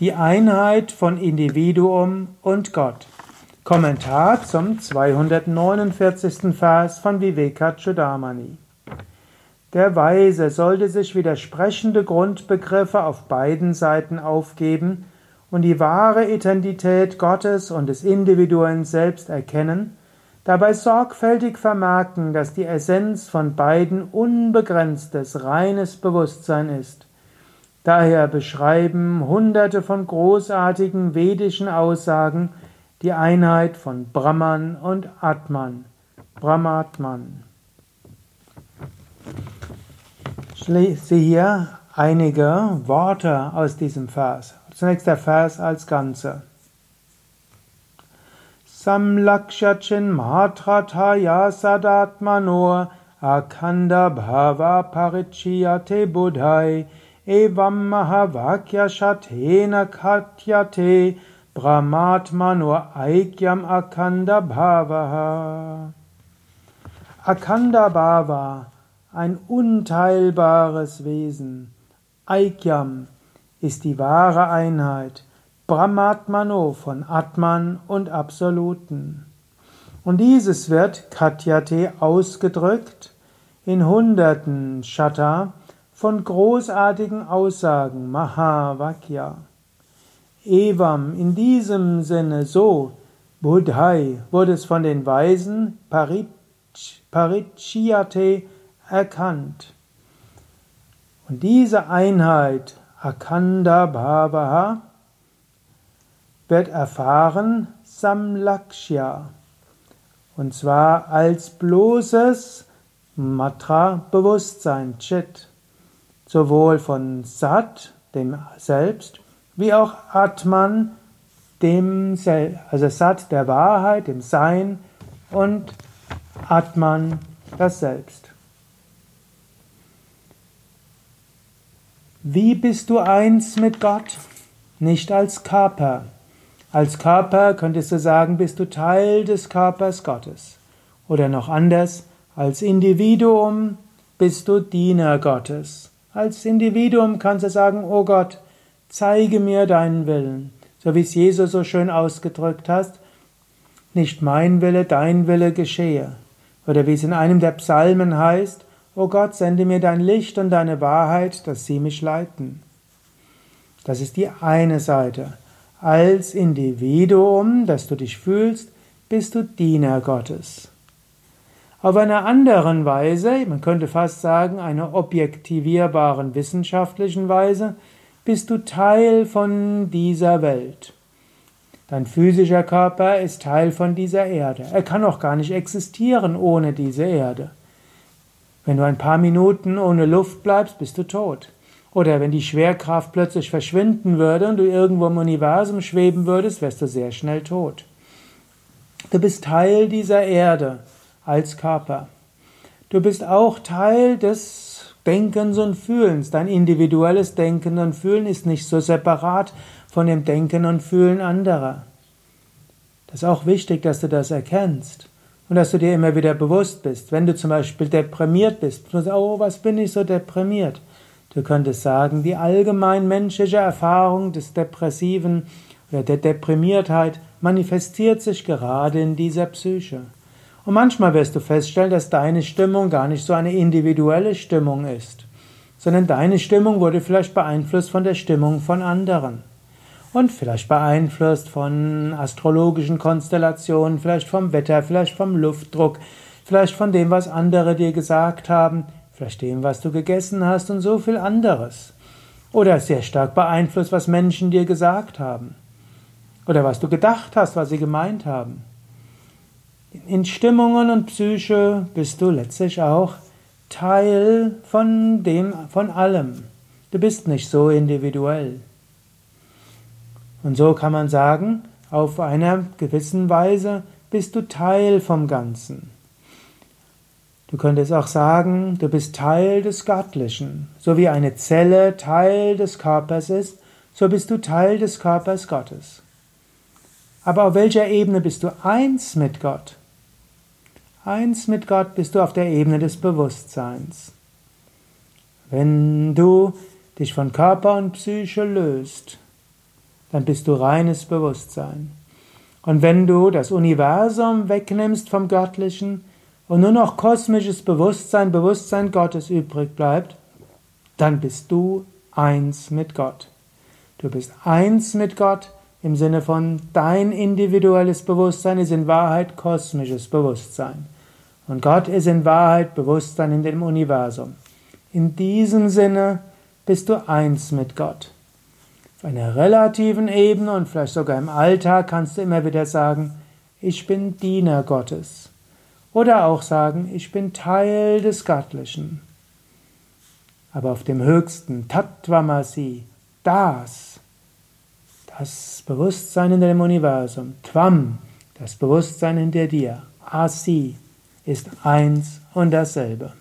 Die Einheit von Individuum und Gott. Kommentar zum 249. Vers von Vivekachudamani. Der Weise sollte sich widersprechende Grundbegriffe auf beiden Seiten aufgeben und die wahre Identität Gottes und des Individuellen selbst erkennen, dabei sorgfältig vermerken, dass die Essenz von beiden unbegrenztes, reines Bewusstsein ist Daher beschreiben hunderte von großartigen vedischen Aussagen die Einheit von Brahman und Atman. Brahmatman. Ich lese hier einige Worte aus diesem Vers. Zunächst der Vers als Ganze. Samlakshachin Matrataya Sadatmanor Akanda Bhava Parichiyate Buddhai Evam Mahavakya Shatena Katyate Brahmatma nur Aikyam Akanda Bhavaha. Akanda Bhava, ein unteilbares Wesen. Aikyam ist die wahre Einheit. Brahmatmano von Atman und Absoluten. Und dieses wird Katyate ausgedrückt in hunderten Shatta von großartigen Aussagen, Mahavakya. Evam, in diesem Sinne so, Buddhai, wurde es von den Weisen Parichyate erkannt. Und diese Einheit, Akanda Bhavaha, wird erfahren Samlakshya. Und zwar als bloßes Matra-Bewusstsein, Chit sowohl von Sat, dem Selbst, wie auch Atman, dem Selbst, also Sat, der Wahrheit, dem Sein und Atman, das Selbst. Wie bist du eins mit Gott? Nicht als Körper. Als Körper könntest du sagen, bist du Teil des Körpers Gottes. Oder noch anders, als Individuum bist du Diener Gottes. Als Individuum kannst du sagen, oh Gott, zeige mir deinen Willen. So wie es Jesus so schön ausgedrückt hast, nicht mein Wille, dein Wille geschehe. Oder wie es in einem der Psalmen heißt, O Gott, sende mir dein Licht und deine Wahrheit, dass sie mich leiten. Das ist die eine Seite. Als Individuum, dass du dich fühlst, bist du Diener Gottes. Auf einer anderen Weise, man könnte fast sagen, einer objektivierbaren wissenschaftlichen Weise, bist du Teil von dieser Welt. Dein physischer Körper ist Teil von dieser Erde. Er kann auch gar nicht existieren ohne diese Erde. Wenn du ein paar Minuten ohne Luft bleibst, bist du tot. Oder wenn die Schwerkraft plötzlich verschwinden würde und du irgendwo im Universum schweben würdest, wärst du sehr schnell tot. Du bist Teil dieser Erde als Körper. Du bist auch Teil des Denkens und Fühlens. Dein individuelles Denken und Fühlen ist nicht so separat von dem Denken und Fühlen anderer. Das ist auch wichtig, dass du das erkennst und dass du dir immer wieder bewusst bist. Wenn du zum Beispiel deprimiert bist, du sagst, oh, was bin ich so deprimiert? Du könntest sagen, die allgemein menschliche Erfahrung des Depressiven oder der Deprimiertheit manifestiert sich gerade in dieser Psyche. Und manchmal wirst du feststellen, dass deine Stimmung gar nicht so eine individuelle Stimmung ist, sondern deine Stimmung wurde vielleicht beeinflusst von der Stimmung von anderen. Und vielleicht beeinflusst von astrologischen Konstellationen, vielleicht vom Wetter, vielleicht vom Luftdruck, vielleicht von dem, was andere dir gesagt haben, vielleicht dem, was du gegessen hast und so viel anderes. Oder sehr stark beeinflusst, was Menschen dir gesagt haben. Oder was du gedacht hast, was sie gemeint haben. In Stimmungen und Psyche bist du letztlich auch Teil von dem, von allem. Du bist nicht so individuell. Und so kann man sagen, auf einer gewissen Weise bist du Teil vom Ganzen. Du könntest auch sagen, du bist Teil des Göttlichen. So wie eine Zelle Teil des Körpers ist, so bist du Teil des Körpers Gottes. Aber auf welcher Ebene bist du eins mit Gott? Eins mit Gott bist du auf der Ebene des Bewusstseins. Wenn du dich von Körper und Psyche löst dann bist du reines Bewusstsein. Und wenn du das Universum wegnimmst vom Göttlichen und nur noch kosmisches Bewusstsein, Bewusstsein Gottes übrig bleibt, dann bist du eins mit Gott. Du bist eins mit Gott im Sinne von dein individuelles Bewusstsein ist in Wahrheit kosmisches Bewusstsein. Und Gott ist in Wahrheit Bewusstsein in dem Universum. In diesem Sinne bist du eins mit Gott. Auf einer relativen Ebene und vielleicht sogar im Alltag kannst du immer wieder sagen, ich bin Diener Gottes. Oder auch sagen, ich bin Teil des Göttlichen. Aber auf dem höchsten Tattvamasi, das, das Bewusstsein in dem Universum, Tvam, das Bewusstsein in dir dir, Asi, ist eins und dasselbe.